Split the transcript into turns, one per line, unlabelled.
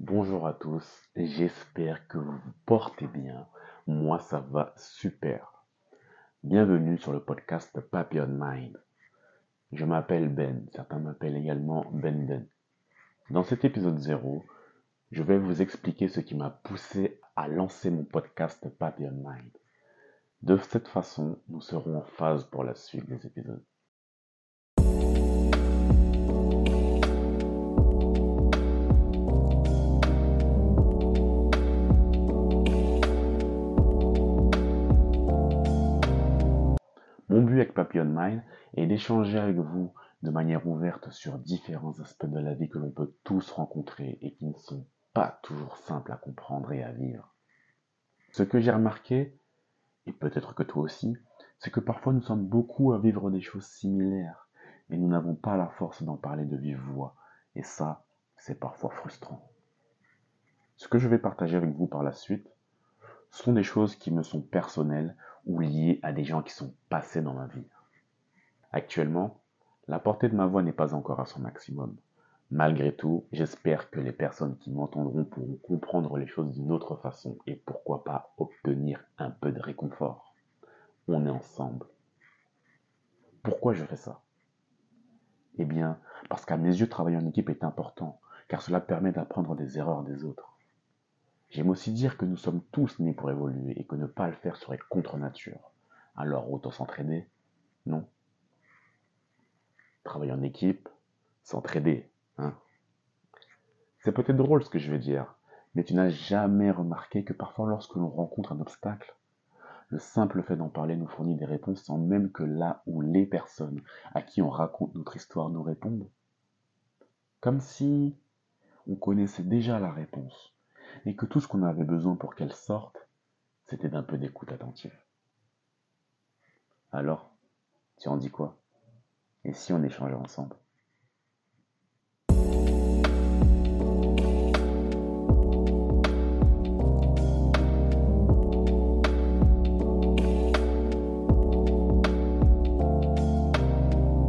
Bonjour à tous, j'espère que vous vous portez bien. Moi, ça va super. Bienvenue sur le podcast Papillon Mind. Je m'appelle Ben, certains m'appellent également Ben Ben. Dans cet épisode 0, je vais vous expliquer ce qui m'a poussé à lancer mon podcast Papillon Mind. De cette façon, nous serons en phase pour la suite des épisodes. Avec Papillon Mind est d'échanger avec vous de manière ouverte sur différents aspects de la vie que l'on peut tous rencontrer et qui ne sont pas toujours simples à comprendre et à vivre. Ce que j'ai remarqué, et peut-être que toi aussi, c'est que parfois nous sommes beaucoup à vivre des choses similaires, mais nous n'avons pas la force d'en parler de vive voix, et ça, c'est parfois frustrant. Ce que je vais partager avec vous par la suite sont des choses qui me sont personnelles ou liées à des gens qui sont passés dans ma vie. Actuellement, la portée de ma voix n'est pas encore à son maximum. Malgré tout, j'espère que les personnes qui m'entendront pourront comprendre les choses d'une autre façon et pourquoi pas obtenir un peu de réconfort. On est ensemble. Pourquoi je fais ça? Eh bien, parce qu'à mes yeux, travailler en équipe est important, car cela permet d'apprendre des erreurs des autres. J'aime aussi dire que nous sommes tous nés pour évoluer et que ne pas le faire serait contre nature. Alors autant s'entraider Non? Travailler en équipe, s'entraider, Hein? C'est peut-être drôle ce que je vais dire, mais tu n'as jamais remarqué que parfois lorsque l'on rencontre un obstacle, le simple fait d'en parler nous fournit des réponses sans même que là où les personnes à qui on raconte notre histoire nous répondent? Comme si on connaissait déjà la réponse et que tout ce qu'on avait besoin pour qu'elle sorte, c'était d'un peu d'écoute attentive. Alors, tu en dis quoi? Et si on échangeait ensemble?